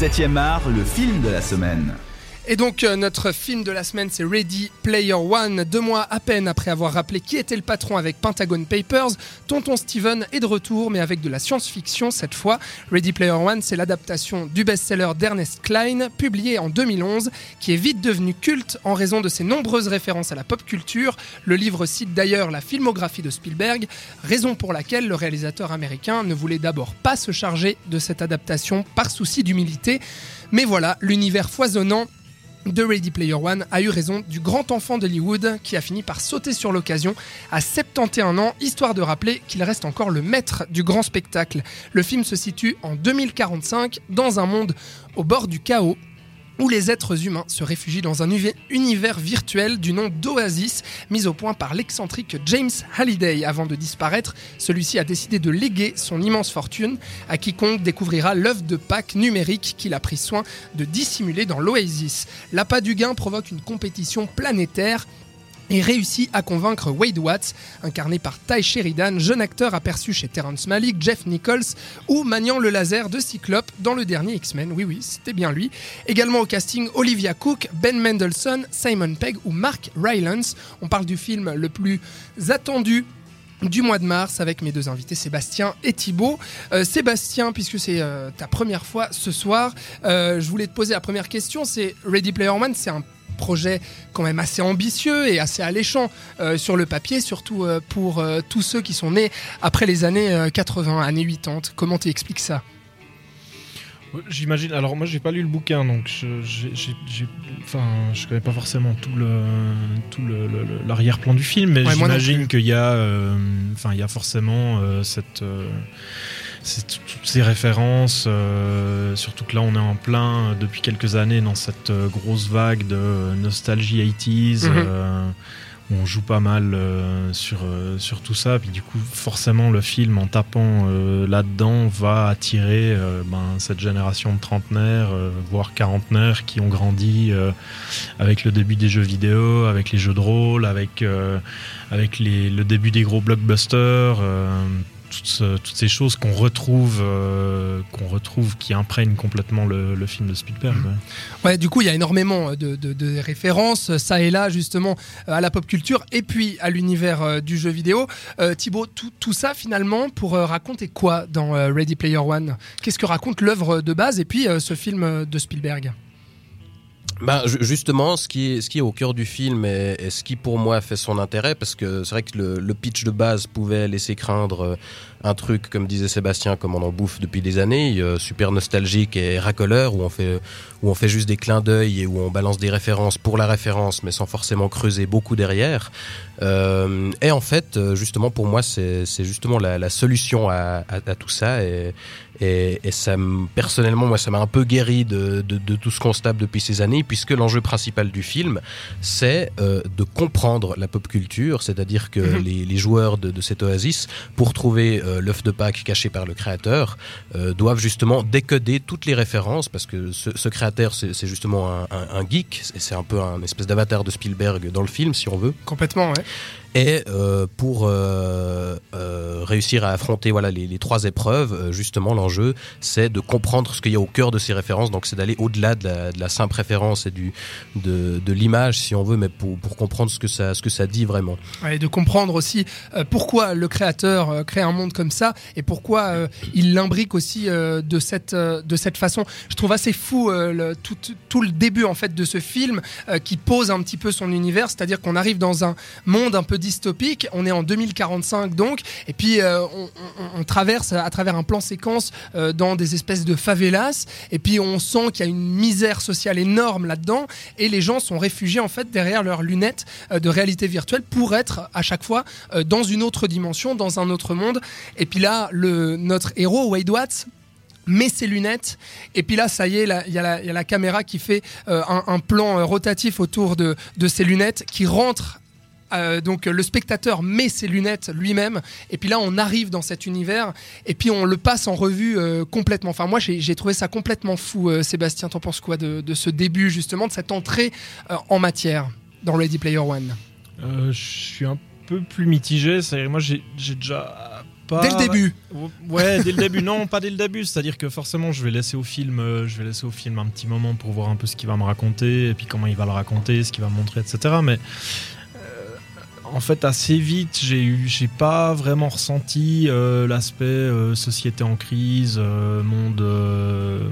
7e art, le film de la semaine. Et donc euh, notre film de la semaine c'est Ready Player One. Deux mois à peine après avoir rappelé qui était le patron avec Pentagon Papers, Tonton Steven est de retour mais avec de la science-fiction cette fois. Ready Player One c'est l'adaptation du best-seller d'Ernest Klein publié en 2011 qui est vite devenu culte en raison de ses nombreuses références à la pop culture. Le livre cite d'ailleurs la filmographie de Spielberg, raison pour laquelle le réalisateur américain ne voulait d'abord pas se charger de cette adaptation par souci d'humilité. Mais voilà, l'univers foisonnant de Ready Player One a eu raison du grand enfant d'Hollywood qui a fini par sauter sur l'occasion à 71 ans, histoire de rappeler qu'il reste encore le maître du grand spectacle. Le film se situe en 2045 dans un monde au bord du chaos où les êtres humains se réfugient dans un univers virtuel du nom d'Oasis, mis au point par l'excentrique James Halliday. Avant de disparaître, celui-ci a décidé de léguer son immense fortune à quiconque découvrira l'œuvre de Pâques numérique qu'il a pris soin de dissimuler dans l'Oasis. L'appât du gain provoque une compétition planétaire et réussit à convaincre Wade Watts, incarné par Ty Sheridan, jeune acteur aperçu chez Terrence Malick, Jeff Nichols ou maniant le laser de Cyclope dans le dernier X-Men. Oui, oui, c'était bien lui. Également au casting Olivia Cook, Ben Mendelssohn, Simon Pegg ou Mark Rylance. On parle du film le plus attendu du mois de mars avec mes deux invités Sébastien et Thibaut. Euh, Sébastien, puisque c'est euh, ta première fois ce soir, euh, je voulais te poser la première question. C'est Ready Player One, c'est un projet quand même assez ambitieux et assez alléchant euh, sur le papier, surtout euh, pour euh, tous ceux qui sont nés après les années 80, années 80. Comment tu expliques ça? J'imagine. Alors moi, j'ai pas lu le bouquin, donc je, j'ai, enfin, je connais pas forcément tout le tout l'arrière-plan du film, mais j'imagine qu'il y a, enfin, il y a forcément cette toutes ces références, euh, surtout que là on est en plein depuis quelques années dans cette euh, grosse vague de nostalgie 80s. Mhm. Euh, où on joue pas mal sur, sur tout ça. Puis du coup, forcément, le film, en tapant là-dedans, va attirer ben, cette génération de trentenaires, voire quarantenaires, qui ont grandi avec le début des jeux vidéo, avec les jeux de rôle, avec, avec les, le début des gros blockbusters toutes, ces choses qu'on retrouve, euh, qu'on retrouve, qui imprègnent complètement le, film de Spielberg. Ouais. du coup, il y a énormément de, références, ça et là, justement, euh, à la pop culture et puis à l'univers euh, du jeu vidéo. Thibaut, tout, ça, finalement, pour raconter quoi dans Ready Player One? Qu'est-ce que raconte l'œuvre de base et puis ce film de Spielberg? Bah, justement, ce qui, est, ce qui est au cœur du film et, ce qui pour moi fait son intérêt, parce que c'est vrai que le, le, pitch de base pouvait laisser craindre un truc, comme disait Sébastien, comme on en bouffe depuis des années, super nostalgique et racoleur, où on fait, où on fait juste des clins d'œil et où on balance des références pour la référence, mais sans forcément creuser beaucoup derrière. Euh, et en fait, justement, pour moi, c'est justement la, la solution à, à, à, tout ça. Et, et, et ça, personnellement, moi, ça m'a un peu guéri de, de, de tout ce qu'on se tape depuis ces années, puisque l'enjeu principal du film, c'est euh, de comprendre la pop culture, c'est-à-dire que mhm. les, les, joueurs de, de, cet oasis, pour trouver euh, l'œuf de Pâques caché par le créateur, euh, doivent justement décoder toutes les références, parce que ce, créateur, c'est justement un geek, c'est un peu un espèce d'avatar de Spielberg dans le film, si on veut. Complètement, ouais. Et euh, pour euh, euh, réussir à affronter voilà les, trois épreuves, justement l'enjeu c'est de comprendre ce qu'il y a au cœur de ces références. Donc c'est d'aller au-delà de la, simple référence et du de, de l'image si on veut, mais pour, pour comprendre ce que ça ce que ça dit vraiment. Et de comprendre aussi pourquoi le créateur crée un monde comme ça et pourquoi il l'imbrique aussi de cette de cette façon. Je trouve assez fou tout, tout le début en fait de ce film qui pose un petit peu son univers, c'est-à-dire qu'on arrive dans un monde un peu dystopique. On est en 2045 donc, et puis euh, on, traverse à travers un plan séquence euh, dans des espèces de favelas, et puis on sent qu'il y a une misère sociale énorme là-dedans, et les gens sont réfugiés en fait derrière leurs lunettes euh, de réalité virtuelle pour être à chaque fois dans une autre dimension, dans un autre monde. Et puis là, notre héros Wade Watts met ses lunettes et puis là ça y est il y, a la caméra qui fait un, plan rotatif autour de, de ses lunettes qui rentre euh, donc le spectateur met ses lunettes lui-même et puis là on arrive dans cet univers et puis on le passe en revue euh, complètement. Enfin moi j'ai trouvé ça complètement fou. Euh, Sébastien, t'en penses quoi de, de, ce début justement de cette entrée en matière dans Ready Player One? Je suis un peu plus mitigé. Moi j'ai déjà pas. Dès le début. Ouais, dès le début. Non, pas dès le début. C'est-à-dire que forcément, je vais laisser au film, je vais laisser au film un petit moment pour voir un peu ce qu'il va me raconter et puis comment il va le raconter, ce qu'il va me montrer, etc. Mais en fait, assez vite, j'ai eu, j'ai pas vraiment ressenti euh, l'aspect euh, société en crise, euh, monde,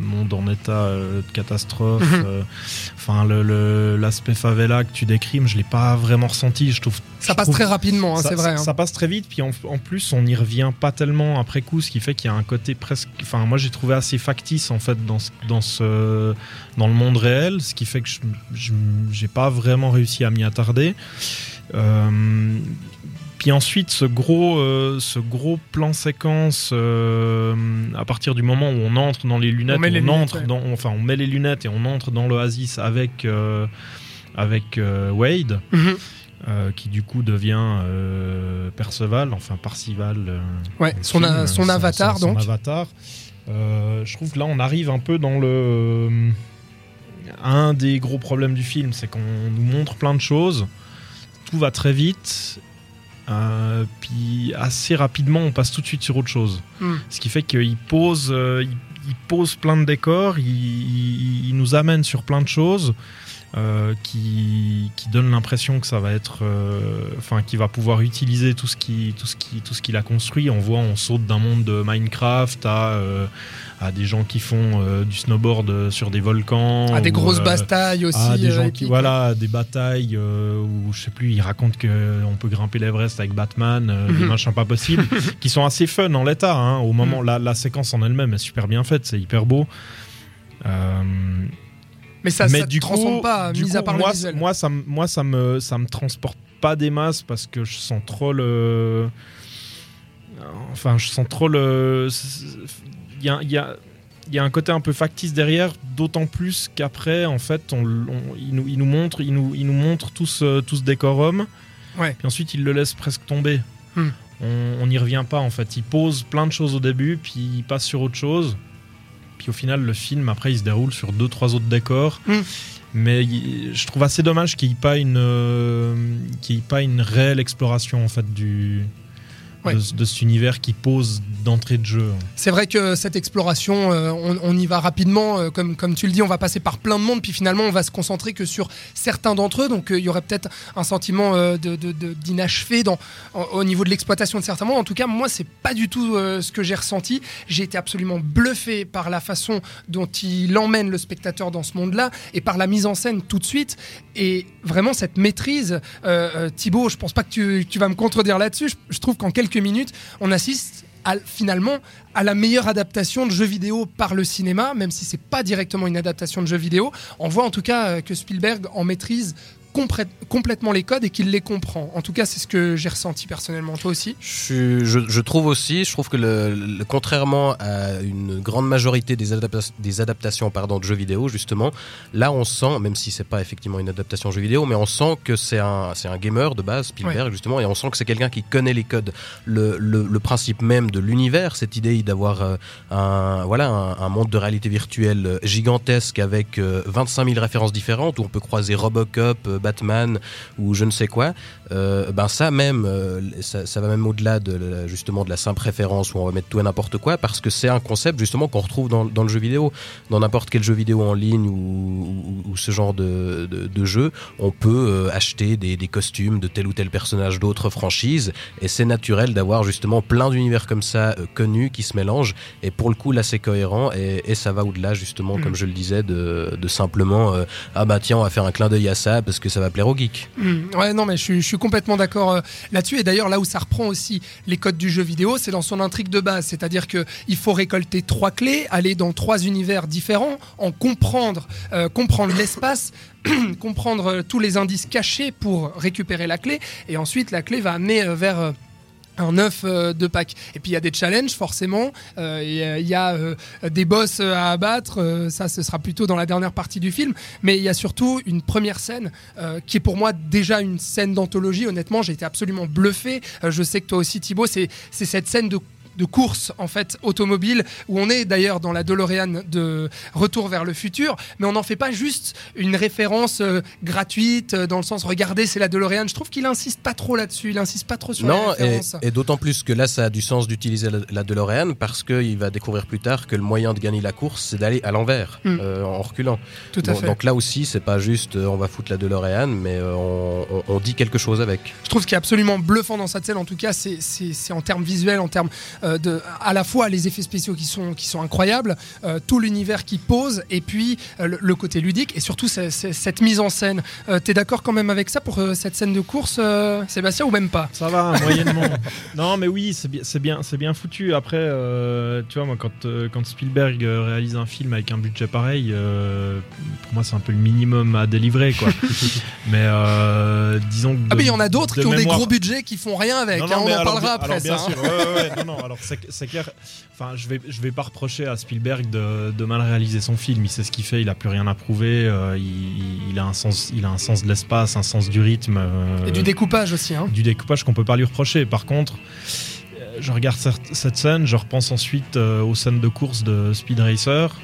monde en état de catastrophe. Mhm. Enfin, l'aspect favela que tu décrimes, je l'ai pas vraiment ressenti. Je trouve ça passe très rapidement, hein, c'est vrai. Ça, hein. passe très vite, puis en, plus, on n'y revient pas tellement après coup, ce qui fait qu'il y a un côté presque. Enfin, moi, j'ai trouvé assez factice en fait dans ce, dans ce dans le monde réel, ce qui fait que je j'ai pas vraiment réussi à m'y attarder. Euh, puis ensuite, ce gros, euh, ce gros plan séquence, euh, à partir du moment où on entre dans les lunettes, on, entre dans, enfin, on met les lunettes et on entre dans l'oasis avec, avec Wade, mhm. qui du coup devient Perceval, enfin Parcival. ouais, son, son, avatar donc. Son avatar. je trouve que là, on arrive un peu dans le. Un des gros problèmes du film, c'est qu'on nous montre plein de choses tout va très vite. Euh, puis assez rapidement, on passe tout de suite sur autre chose. Hmm. Ce qui fait qu'il pose, euh, il, pose plein de décors, il, nous amène sur plein de choses. Euh, qui, qui donne l'impression que ça va être, enfin, qui va pouvoir utiliser tout ce qui, tout ce qui, tout ce qu'il a construit. On voit, on saute d'un monde de Minecraft à à des gens qui font euh, du snowboard euh, sur des volcans. À des grosses euh, batailles aussi. À des gens qui, voilà, des batailles où, je sais plus, ils racontent qu'on peut grimper l'Everest avec Batman, des mhm. machins pas possibles, qui sont assez fun en l'état. Hein, au moment, mhm. la, séquence en elle-même est super bien faite, c'est hyper beau. mais ça, mais du transforme pas, mis à part moi, le Moi, ça, moi ça, me, ça me transporte pas des masses parce que je sens trop le. Enfin, je sens trop le il y a, un côté un peu factice derrière, d'autant plus qu'après, en fait, on, il, nous, il, nous, montre, il nous, il nous montre tout ce, tout ce décorum. Ouais. Puis ensuite, il le laisse presque tomber. Hmm. On n'y revient pas, en fait. Il pose plein de choses au début, puis il passe sur autre chose. Puis au final, le film, après, il se déroule sur deux, trois autres décors. Hmm. Mais je trouve assez dommage qu'il n'y ait, pas une, euh, ait pas une réelle exploration, en fait, du, de, cet univers qui pose d'entrée de jeu. C'est vrai que cette exploration, euh, on, y va rapidement, euh, comme, comme tu le dis, on va passer par plein de mondes, puis finalement on va se concentrer que sur certains d'entre eux, donc euh, il y aurait peut-être un sentiment d'inachevé de, au niveau de l'exploitation de certains mondes. En tout cas, moi, c'est pas du tout ce que j'ai ressenti. J'ai été absolument bluffé par la façon dont il emmène le spectateur dans ce monde-là et par la mise en scène tout de suite. Et vraiment, cette maîtrise, Thibaut, je pense pas que tu, vas me contredire là-dessus. je trouve qu'en quelques minutes, on assiste finalement à la meilleure adaptation de jeux vidéo par le cinéma, même si c'est pas directement une adaptation de jeux vidéo. On voit en tout cas euh, que Spielberg en maîtrise complètement les codes et qu'il les comprend. En tout cas, c'est ce que j'ai ressenti personnellement. Toi aussi je, je, trouve aussi, je trouve que le, contrairement à une grande majorité des, des adaptations pardon, de jeux vidéo, justement, là on sent, même si c'est pas effectivement une adaptation de jeu vidéo, mais on sent que c'est un, un gamer de base, Spielberg, justement, et on sent que c'est quelqu'un qui connaît les codes. Le, le, principe même de l'univers, cette idée d'avoir euh, un, voilà, un, monde de réalité virtuelle gigantesque avec 25 euh, 000 références différentes où on peut croiser Robocop, euh, Batman ou je ne sais quoi, euh, ben ça même, euh, ça, va même au-delà de justement de la simple référence où on va mettre tout et n'importe quoi, parce que c'est un concept justement qu'on retrouve dans, le jeu vidéo, dans n'importe quel jeu vidéo en ligne ou, ce genre de, de, jeu, on peut euh, acheter des, costumes de tel ou tel personnage d'autres franchises, et c'est naturel d'avoir justement plein d'univers comme ça connus qui se mélangent, et pour le coup là c'est cohérent et, ça va au-delà justement, mm. comme je le disais, de, de simplement ah bah tiens on va faire un clin d'œil à ça parce que ça va plaire au geek. Mm. Ouais non mais je suis complètement d'accord euh, là-dessus. Et d'ailleurs, là où ça reprend aussi les codes du jeu vidéo, c'est dans son intrigue de base. C'est-à-dire qu'il faut récolter trois clés, aller dans trois univers différents, en comprendre, euh, comprendre l'espace, comprendre euh, tous les indices cachés pour récupérer la clé. Et ensuite, la clé va amener vers un œuf euh, de Pâques. Et puis il y a des challenges forcément, euh, il y a euh, des boss à abattre, ça ce sera plutôt dans la dernière partie du film, mais il y a surtout une première scène qui est pour moi déjà une scène d'anthologie, honnêtement j'ai été absolument bluffé, je sais que toi aussi Thibaut, c'est cette scène de de course en fait automobile où on est d'ailleurs dans la DeLorean de Retour vers le futur, mais on n'en fait pas juste une référence euh, gratuite euh, dans le sens regardez c'est la DeLorean. Je trouve qu'il insiste pas trop là-dessus, il insiste pas trop sur non, la référence. Et, et d'autant plus que là ça a du sens d'utiliser la, DeLorean parce qu'il va découvrir plus tard que le moyen de gagner la course c'est d'aller à l'envers mm. en reculant. Tout à fait. Donc là aussi c'est pas juste on va foutre la DeLorean mais on, on, dit quelque chose avec. Je trouve ce qui est absolument bluffant dans cette scène en tout cas c'est en termes visuels, en termes de à la fois les effets spéciaux qui sont, qui sont incroyables, euh, tout l'univers qui pose, et puis euh, le, côté ludique, et surtout cette mise en scène. Euh, t'es d'accord quand même avec ça pour cette scène de course, Sébastien, ou même pas? Ça va, moyennement. non, mais oui, c'est bien, c'est bien, bien foutu. Après, tu vois, moi, quand, quand Spielberg réalise un film avec un budget pareil, pour moi, c'est un peu le minimum à délivrer, quoi. mais disons que. ah, mais il y en a d'autres qui ont des gros budgets qui font rien avec. Hein, on en parlera après bien ça. Sûr, hein. non, non, alors c'est clair. Enfin, je vais, je vais pas reprocher à Spielberg de, mal réaliser son film. Il sait ce qu'il fait, il a plus rien à prouver. Euh, il, a un sens, il a un sens de l'espace, un sens du rythme. Euh, Et du découpage aussi. Hein. Du découpage qu'on peut pas lui reprocher. Par contre, euh, je regarde cette scène, je repense ensuite aux scènes de course de Speed Racer.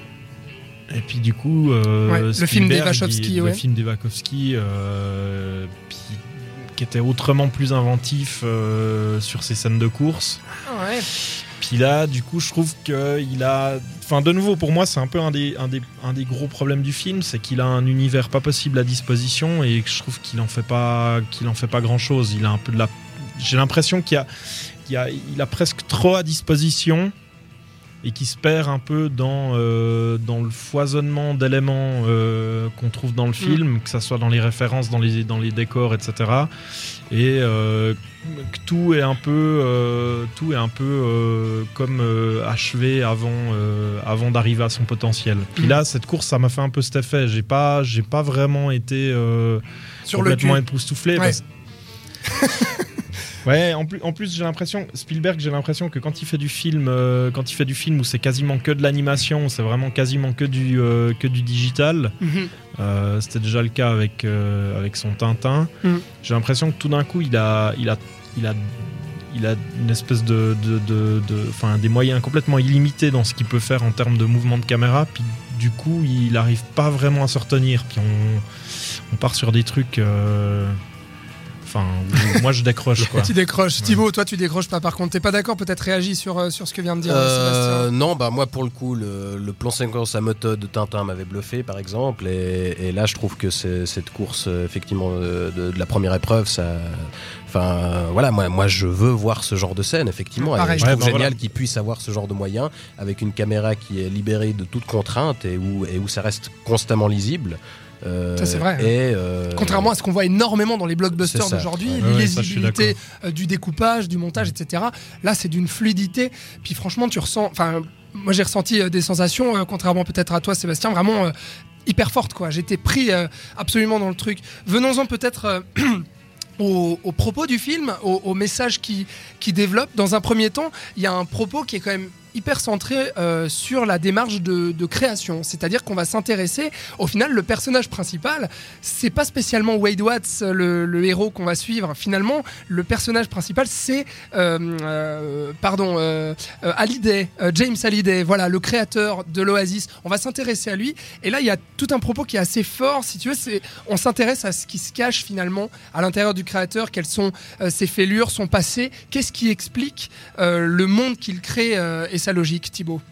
Et puis du coup, le film d'Evachowski, le film d'Evachowski, qui était autrement plus inventif sur ces scènes de course. Ah ouais. Puis là, du coup, je trouve qu'il a. Enfin, de nouveau, pour moi, c'est un peu un des, un, des, un des gros problèmes du film, c'est qu'il a un univers pas possible à disposition et je trouve qu'il en fait pas, qu'il en fait pas grand chose. Il a un peu de la. J'ai l'impression qu'il a, il a, il a presque trop à disposition et qui se perd un peu dans, euh, dans le foisonnement d'éléments euh, qu'on trouve dans le mm. film, que ce soit dans les références, dans les, dans les décors, etc. Et euh, que tout est un peu, tout est un peu comme achevé avant, avant d'arriver à son potentiel. Puis mm. là, cette course, ça m'a fait un peu cet effet. J'ai pas, j'ai pas vraiment été Sur complètement époustouflé. Ouais, en plus, en plus j'ai l'impression, Spielberg, j'ai l'impression que quand il fait du film, euh, quand il fait du film où c'est quasiment que de l'animation, c'est vraiment quasiment que du, euh, que du digital. Mhm. Euh, c'était déjà le cas avec, avec son Tintin. Mhm. J'ai l'impression que tout d'un coup, il a, il a, il a, il a une espèce de, de, de, de des moyens complètement illimités dans ce qu'il peut faire en termes de mouvement de caméra. Puis du coup, il n'arrive pas vraiment à se retenir. Puis on, on part sur des trucs moi je décroche quoi. tu décroches. Thibaut, toi tu décroches pas. Par contre, t'es pas d'accord Peut-être réagis sur, euh, sur ce que vient de dire euh, Non, bah moi pour le coup, le, plan séquence à méthode de Tintin m'avait bluffé par exemple. Et, là, je trouve que cette course, euh, effectivement, de, la première épreuve, ça. Enfin, voilà, moi, moi je veux voir ce genre de scène, effectivement. je trouve génial qu'ils puissent avoir ce genre de moyens avec une caméra qui est libérée de toute contrainte et où, et où ça reste constamment lisible. Ça c'est vrai. Et, Contrairement à ce qu'on voit énormément dans les blockbusters d'aujourd'hui, l'illisibilité euh, du découpage, du montage, etc. Là, c'est d'une fluidité. Puis franchement, tu ressens. Enfin, moi, j'ai ressenti euh, des sensations, euh, contrairement peut-être à toi, Sébastien, vraiment hyper fortes. Quoi. J'étais pris absolument dans le truc. Venons-en peut-être. Au, propos du film, au, au message qui, qui développe. Dans un premier temps, il y a un propos qui est quand même hyper centré euh, sur la démarche de, création. C'est-à-dire qu'on va s'intéresser, au final, le personnage principal, c'est pas spécialement Wade Watts, le, héros qu'on va suivre. Finalement, le personnage principal, c'est, euh, euh, pardon, Hallyday, James Hallyday, voilà, le créateur de l'Oasis. On va s'intéresser à lui. Et là, il y a tout un propos qui est assez fort, si tu veux. On s'intéresse à ce qui se cache finalement à l'intérieur du créateur, quelles sont ses fêlures, son passé, qu'est-ce qui explique le monde qu'il crée et sa logique, Thibaut?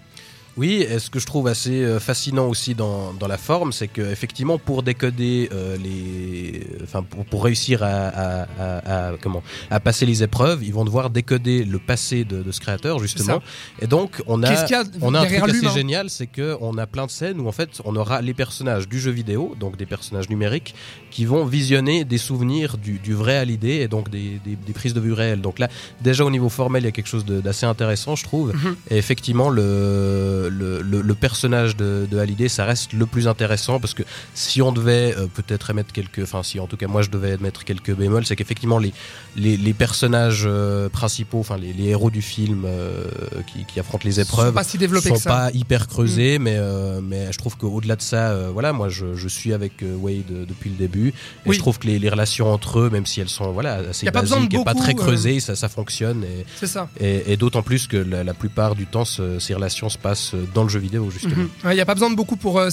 Oui, et ce que je trouve assez euh, fascinant aussi dans, dans la forme, c'est que effectivement pour décoder euh, les, enfin pour, pour réussir à, à, à, comment, à passer les épreuves, ils vont devoir décoder le passé de, de ce créateur justement. Et donc on a, on a un truc assez génial, c'est que on a plein de scènes où en fait on aura les personnages du jeu vidéo, donc des personnages numériques, qui vont visionner des souvenirs du, du vrai à l'idée et donc des, des, des, prises de vue réelles. Donc là, déjà au niveau formel, il y a quelque chose d'assez intéressant, je trouve. Mhm. Et effectivement le le, le, personnage de, de, Hallyday, ça reste le plus intéressant parce que si on devait euh, peut-être émettre quelques, enfin si en tout cas moi je devais mettre quelques bémols, c'est qu'effectivement les, les, les, personnages euh, principaux, enfin les, les, héros du film qui, qui, affrontent les épreuves, sont pas, si sont pas hyper creusés, mm. mais, mais je trouve qu'au-delà de ça, voilà, moi je, je, suis avec Wade depuis le début et je trouve que les, les, relations entre eux, même si elles sont voilà assez basiques et pas très creusées, ça, ça fonctionne. Et, ça. Et, et d'autant plus que la, la, plupart du temps, ces relations se passent dans le jeu vidéo justement. Mhm. Il n'y a pas besoin de beaucoup pour euh,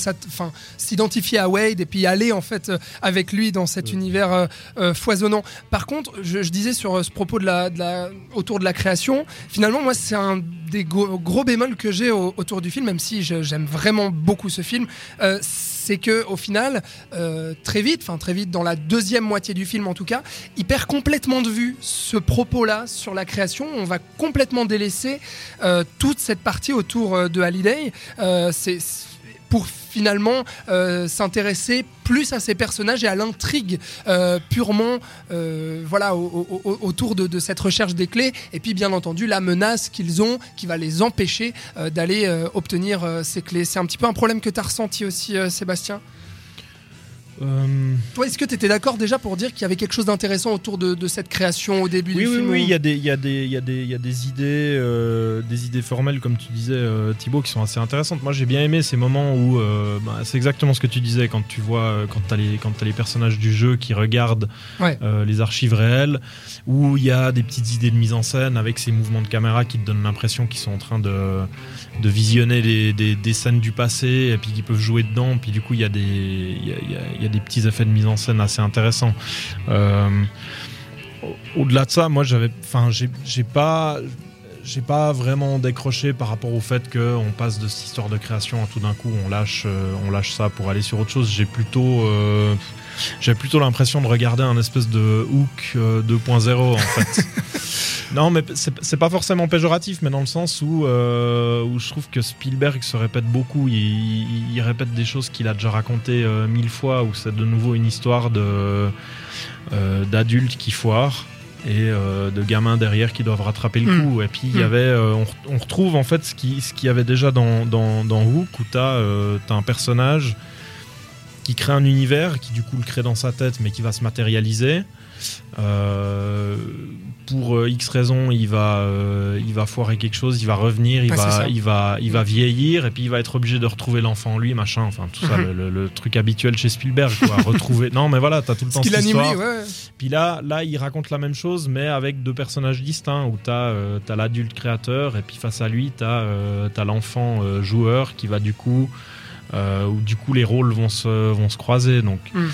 s'identifier à Wade et puis aller en fait euh, avec lui dans cet univers euh, foisonnant. Par contre, je, disais sur ce propos de la, de la, autour de la création, finalement moi c'est un des gros, bémols que j'ai autour du film, même si j'aime vraiment beaucoup ce film, c'est que au final, très vite, enfin très vite dans la deuxième moitié du film en tout cas, il perd complètement de vue ce propos-là sur la création. On va complètement délaisser toute cette partie autour de Halliday. c'est pour finalement euh, s'intéresser plus à ces personnages et à l'intrigue euh, purement euh, voilà, autour de, cette recherche des clés et puis bien entendu la menace qu'ils ont qui va les empêcher d'aller obtenir ces clés. C'est un petit peu un problème que tu as ressenti aussi Sébastien? Euh, Toi, est-ce que tu étais d'accord déjà pour dire qu'il y avait quelque chose d'intéressant autour de, cette création au début du film Oui, oui, il y, a des, y, a des, y, a des, y a des idées, euh, des idées formelles, comme tu disais, euh, Thibaut, qui sont assez intéressantes. Moi, j'ai bien aimé ces moments où bah, c'est exactement ce que tu disais quand tu vois, quand tu as, as, les personnages du jeu qui regardent les archives réelles, où il y a des petites idées de mise en scène avec ces mouvements de caméra qui te donnent l'impression qu'ils sont en train de, de visionner des, des, scènes du passé et puis qu'ils peuvent jouer dedans. Puis du coup, il y a des. Y a, des petits effets de mise en scène assez intéressants. Euh, au-delà de ça, moi, j'avais, enfin, j'ai pas, j'ai pas vraiment décroché par rapport au fait qu'on passe de cette histoire de création à tout d'un coup on lâche, euh, on lâche ça pour aller sur autre chose. J'ai plutôt, euh, j'ai plutôt l'impression de regarder un espèce de hook 2.0 en fait. non, mais c'est pas forcément péjoratif, mais dans le sens où, où je trouve que Spielberg se répète beaucoup. Il, il répète des choses qu'il a déjà racontées mille fois, où c'est de nouveau une histoire de d'adultes qui foirent et euh, de gamins derrière qui doivent rattraper le hmm. coup. Et puis il y hmm. avait, euh, on, retrouve en fait ce qu'il ce y avait déjà dans, dans, dans Hook où tu as, euh, un personnage qui crée un univers, qui du coup le crée dans sa tête mais qui va se matérialiser. Euh, pour euh, X raisons, il va, euh, il va foirer quelque chose, il va revenir, il, va, il, va, il va vieillir, et puis il va être obligé de retrouver l'enfant en lui, machin, enfin tout ça, mhm. le, truc habituel chez Spielberg, quoi, retrouver. Non, mais voilà, t'as tout le temps cette histoire. Puis là, là, il raconte la même chose, mais avec deux personnages distincts, où t'as as, l'adulte créateur, et puis face à lui, t'as as, l'enfant joueur qui va du coup. où du coup les rôles vont se, vont se croiser. Donc, mm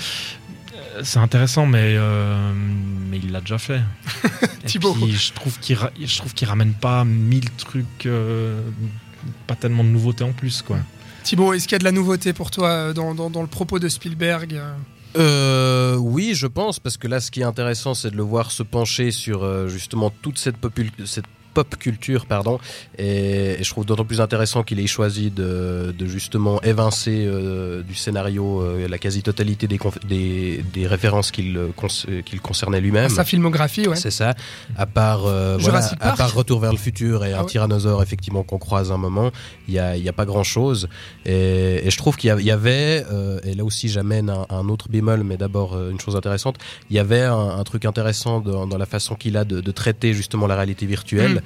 c'est intéressant, mais, euh, mais il l'a déjà fait. Thibaut. je trouve qu'il je trouve qu'il ramène pas mille trucs, euh, pas tellement de nouveautés en plus, quoi. Thibaut, est-ce qu'il y a de la nouveauté pour toi euh, dans, dans, le propos de Spielberg oui, je pense, parce que là, ce qui est intéressant, c'est de le voir se pencher sur justement toute cette, cette pop culture, pardon. Et, je trouve d'autant plus intéressant qu'il ait choisi de, justement évincer euh, du scénario euh, la quasi-totalité des, des, des, références qu'il euh, qu'il concernait lui-même. Sa filmographie, ouais. C'est ça. À part, voilà, à part Retour vers le futur et un ah tyrannosaure, effectivement, qu'on croise un moment, il n'y a, y a pas grand-chose. Et, je trouve qu'il y, avait, et là aussi j'amène un, autre bémol, mais d'abord une chose intéressante, il y avait un, truc intéressant dans, dans la façon qu'il a de, de, traiter justement la réalité virtuelle. Mm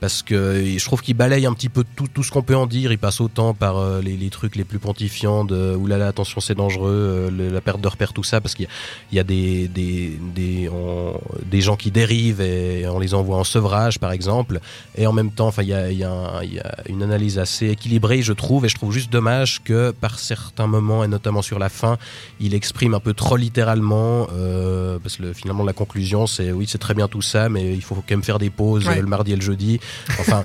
parce que je trouve qu'il balaye un petit peu tout, tout ce qu'on peut en dire. Il passe autant par euh, les, les, trucs les plus pontifiants de oulala, attention, c'est dangereux, euh, la perte de repère, tout ça, parce qu'il y, y, a des, des, des, des, gens qui dérivent et on les envoie en sevrage, par exemple. Et en même temps, enfin, il y a, y, a y a une analyse assez équilibrée, je trouve, et je trouve juste dommage que par certains moments, et notamment sur la fin, il exprime un peu trop littéralement, euh, parce que finalement, la conclusion, c'est oui, c'est très bien tout ça, mais il faut quand même faire des pauses le mardi et le jeudi. Enfin,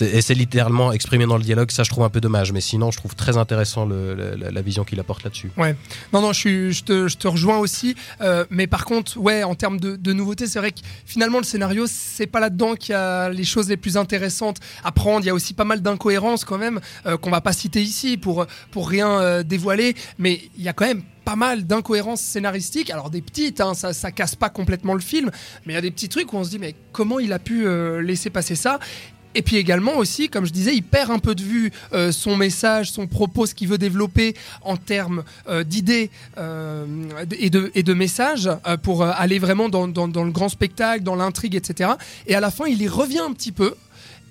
et c'est littéralement exprimé dans le dialogue. Ça, je trouve un peu dommage. Mais sinon, je trouve très intéressant la, vision qu'il apporte là-dessus. Ouais. Non, non, je, te, rejoins aussi. Euh, mais par contre, ouais, en termes de, de nouveautés, c'est vrai que finalement, le scénario, c'est pas là-dedans qu'il y a les choses les plus intéressantes à prendre. Il y a aussi pas mal d'incohérences quand même euh, qu'on va pas citer ici pour, pour rien euh, dévoiler. Mais il y a quand même pas mal d'incohérences scénaristiques. Alors des petites, hein, ça, ça casse pas complètement le film, mais il y a des petits trucs où on se dit mais comment il a pu euh, laisser passer ça? Et puis également aussi, comme je disais, il perd un peu de vue euh, son message, son propos, ce qu'il veut développer en termes euh, d'idées et, de, et de messages pour aller vraiment dans, dans, le grand spectacle, dans l'intrigue, etc. Et à la fin, il y revient un petit peu.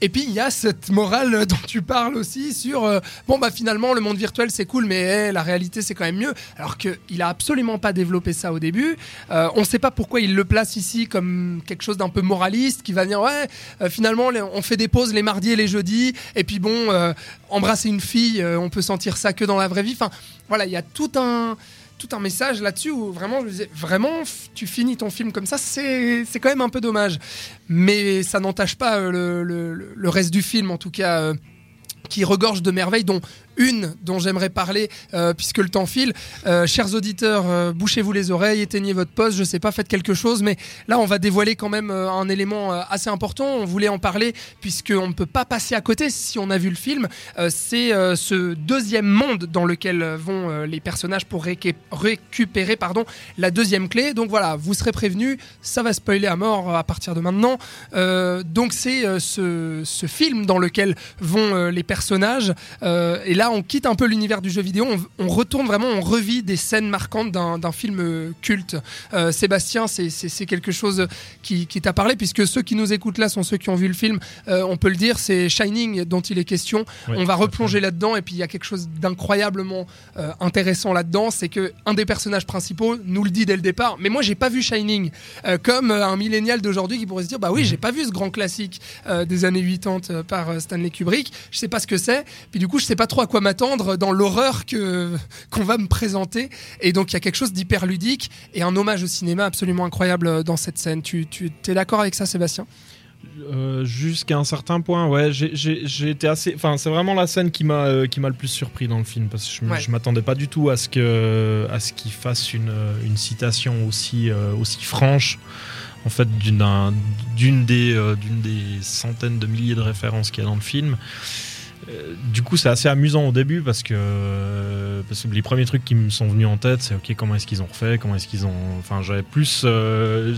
Et puis il y a cette morale dont tu parles aussi sur euh, bon bah finalement le monde virtuel c'est cool mais eh, la réalité c'est quand même mieux alors qu'il a absolument pas développé ça au début. Euh, on ne sait pas pourquoi il le place ici comme quelque chose d'un peu moraliste qui va dire ouais euh, finalement on fait des pauses les mardis et les jeudis et puis bon embrasser une fille on peut sentir ça que dans la vraie vie. Enfin voilà il y a tout un tout un message là-dessus où vraiment, je disais, vraiment, tu finis ton film comme ça, c'est quand même un peu dommage. Mais ça n'entache pas euh, le, reste du film, en tout cas, euh, qui regorge de merveilles, dont une dont j'aimerais parler euh, puisque le temps file. Euh, chers auditeurs, euh, bouchez-vous les oreilles, éteignez votre poste, je sais pas, faites quelque chose, mais là on va dévoiler quand même un élément assez important. On voulait en parler puisqu'on ne peut pas passer à côté si on a vu le film. C'est ce deuxième monde dans lequel vont les personnages pour récupérer pardon, la deuxième clé. Donc voilà, vous serez prévenus, ça va spoiler à mort à partir de maintenant. donc c'est ce, ce, film dans lequel vont les personnages. et là, on quitte un peu l'univers du jeu vidéo, on, retourne vraiment, on revit des scènes marquantes d'un film euh, culte. Euh, Sébastien, c'est quelque chose qui, t'a parlé, puisque ceux qui nous écoutent là sont ceux qui ont vu le film. Euh, on peut le dire, c'est Shining dont il est question. on va replonger là-dedans, et puis il y a quelque chose d'incroyablement intéressant là-dedans, c'est que un des personnages principaux nous le dit dès le départ. Mais moi, j'ai pas vu Shining, comme un millénial d'aujourd'hui qui pourrait se dire, bah oui, j'ai pas vu ce grand classique des années 80 par Stanley Kubrick. Je sais pas ce que c'est. Puis du coup, je sais pas trop à quoi m'attendre dans l'horreur que qu'on va me présenter. Et donc il y a quelque chose d'hyper ludique et un hommage au cinéma absolument incroyable dans cette scène. Tu, tu es d'accord avec ça, Sébastien? Euh, jusqu'à un certain point, ouais, j'ai été assez. Enfin, c'est vraiment la scène qui m'a euh, qui m'a le plus surpris dans le film parce que je, je m'attendais pas du tout à ce que à ce qu'il fasse une, une citation aussi euh, aussi franche en fait d'une d'une des d'une des centaines de milliers de références qu'il y a dans le film. Euh, du coup, c'est assez amusant au début parce que, parce que les premiers trucs qui me sont venus en tête, c'est ok, comment est-ce qu'ils ont refait, comment est-ce qu'ils ont. Enfin, j'avais plus, euh,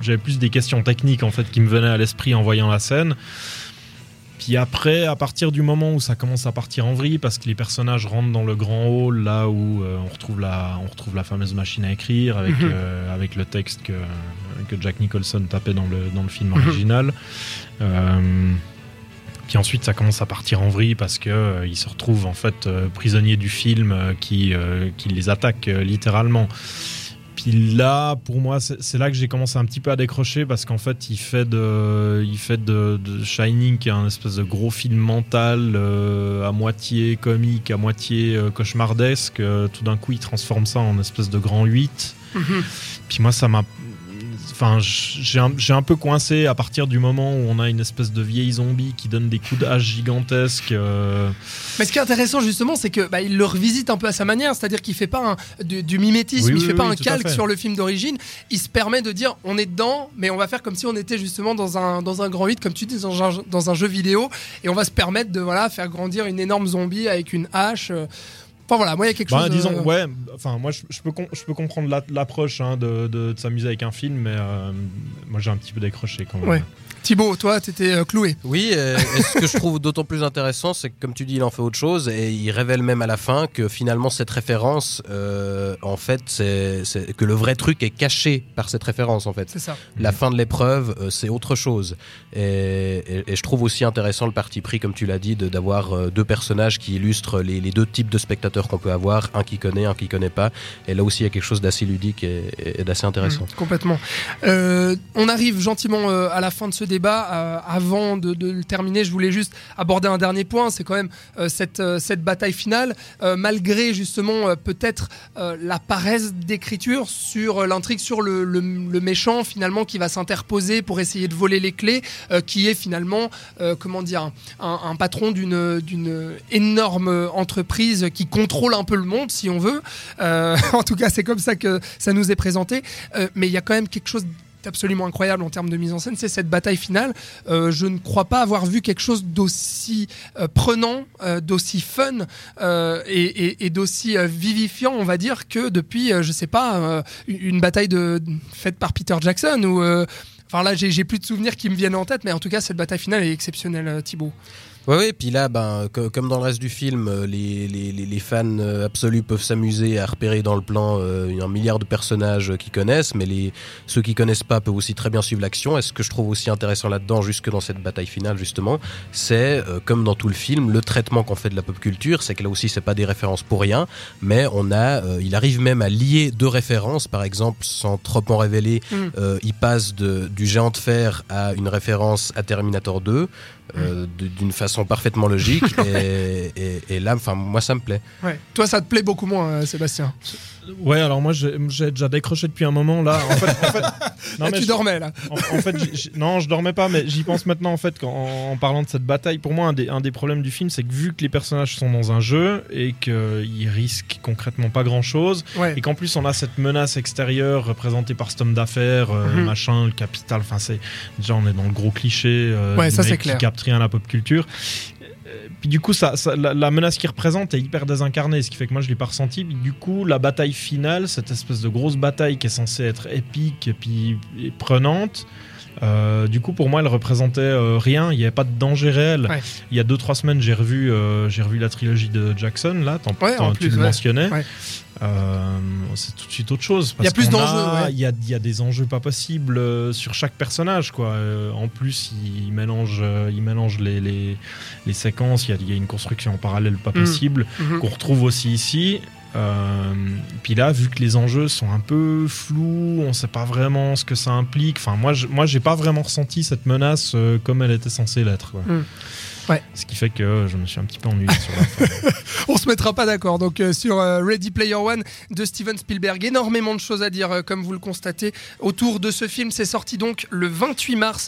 j'avais plus des questions techniques en fait qui me venaient à l'esprit en voyant la scène. Puis après, à partir du moment où ça commence à partir en vrille, parce que les personnages rentrent dans le grand hall, là où euh, on, retrouve la, on retrouve la fameuse machine à écrire avec, mhm. avec le texte que, que Jack Nicholson tapait dans le, dans le film mhm. original. Puis ensuite, ça commence à partir en vrille parce que euh, se retrouvent en fait euh, prisonniers du film euh, qui, qui les attaque littéralement. Puis là, pour moi, c'est là que j'ai commencé un petit peu à décrocher parce qu'en fait, il fait de, il fait de, Shining, qui est un espèce de gros film mental, à moitié comique, à moitié cauchemardesque. tout d'un coup, il transforme ça en espèce de grand 8. Mm-hmm. Puis moi, ça m'a Enfin, j'ai un, peu coincé à partir du moment où on a une espèce de vieille zombie qui donne des coups d'âge gigantesques. Euh. Mais ce qui est intéressant justement, c'est que bah, il le revisite un peu à sa manière, c'est-à-dire qu'il fait pas du, mimétisme, il fait pas un calque sur le film d'origine. Il se permet de dire on est dedans, mais on va faire comme si on était justement dans un dans un grand 8, comme tu dis dans un, dans un jeu vidéo, et on va se permettre de voilà faire grandir une énorme zombie avec une hache. Euh. Enfin voilà, moi il y a quelque bah, chose. Disons, euh, ouais, enfin moi je, peux, je peux comprendre l'approche hein, de, de, s'amuser avec un film, mais euh, moi j'ai un petit peu décroché quand même. Ouais. Thibaut, toi, tu étais euh, cloué. Oui, et, ce que je trouve d'autant plus intéressant, c'est que comme tu dis, il en fait autre chose et il révèle même à la fin que finalement cette référence, euh, en fait, c'est que le vrai truc est caché par cette référence, en fait. C'est ça. La fin de l'épreuve, euh, c'est autre chose. Et, je trouve aussi intéressant le parti pris, comme tu l'as dit, d'avoir deux personnages qui illustrent les, deux types de spectateurs qu'on peut avoir, un qui connaît, un qui connaît pas. Et là aussi, il y a quelque chose d'assez ludique et, d'assez intéressant. Mmh, complètement. on arrive gentiment à la fin de ce débat. Euh, avant de, le terminer, je voulais juste aborder un dernier point. C'est quand même euh, cette, euh, cette bataille finale, malgré justement peut-être la paresse d'écriture sur l'intrigue, sur le, méchant finalement qui va s'interposer pour essayer de voler les clés, qui est finalement, comment dire, un, patron d'une énorme entreprise qui contrôle un peu le monde, si on veut. en tout cas, c'est comme ça que ça nous est présenté. mais il y a quand même quelque chose absolument incroyable en termes de mise en scène, c'est cette bataille finale. Euh, je ne crois pas avoir vu quelque chose d'aussi euh, prenant, euh, d'aussi fun et, d'aussi vivifiant, on va dire, que depuis, je sais pas, une bataille de, faite par Peter Jackson ou Enfin là, j'ai plus de souvenirs qui me viennent en tête, mais en tout cas, cette bataille finale est exceptionnelle, Thibaut. Oui, ouais, puis là, ben, comme dans le reste du film, euh, les, les, les fans euh, absolus peuvent s'amuser à repérer dans le plan euh, un milliard de personnages qu'ils connaissent, mais les, ceux qui connaissent pas peuvent aussi très bien suivre l'action. Et ce que je trouve aussi intéressant là-dedans, jusque dans cette bataille finale, justement, c'est, comme dans tout le film, le traitement qu'on fait de la pop culture, c'est que là aussi, c'est pas des références pour rien, mais on a, il arrive même à lier deux références, par exemple, sans trop en révéler, mm. il passe de, du géant de fer à une référence à Terminator 2. Euh, d'une façon parfaitement logique. et, et, là, enfin, moi, ça me plaît. Ouais. Toi, ça te plaît beaucoup moins, euh, Sébastien? Ouais, alors moi j'ai déjà décroché depuis un moment là. En fait, en fait non, mais tu dormais là. En, fait, non, je dormais pas, mais j'y pense maintenant en fait en, parlant de cette bataille. Pour moi, un des, un des problèmes du film, c'est que vu que les personnages sont dans un jeu et qu'ils risquent concrètement pas grand chose, et qu'en plus on a cette menace extérieure représentée par cet homme d'affaires, euh, mhm. machin, le capital. Enfin, c'est déjà on est dans le gros cliché. Euh, ouais, ça c'est clair. Qui capte rien à la pop culture puis du coup, ça, la, menace qu'il représente est hyper désincarnée, ce qui fait que moi je l'ai pas ressenti. du coup, la bataille finale, cette espèce de grosse bataille qui est censée être épique et puis prenante, euh, du coup, pour moi, elle représentait euh, rien. Il n'y avait pas de danger réel. Il y a 2-3 semaines, j'ai revu, euh, j'ai revu la trilogie de Jackson. Là, tu le mentionnais. C'est tout de suite autre chose. Il y a plus d'enjeux. Il y, a, y, a, des enjeux pas possibles sur chaque personnage. Quoi. en plus, il mélange, il mélange les, les, les séquences. Il y, a, une construction en parallèle pas mm. possible mm-hmm. qu'on retrouve aussi ici. Euh, puis là, vu que les enjeux sont un peu flous, on sait pas vraiment ce que ça implique. Enfin, moi, je, moi, j'ai pas vraiment ressenti cette menace euh, comme elle était censée l'être. Ouais. Ce qui fait que je me suis un petit peu ennuyé sur la fin. On se mettra pas d'accord. Donc euh, sur Ready Player One de Steven Spielberg, énormément de choses à dire comme vous le constatez autour de ce film. C'est sorti donc le 28 mars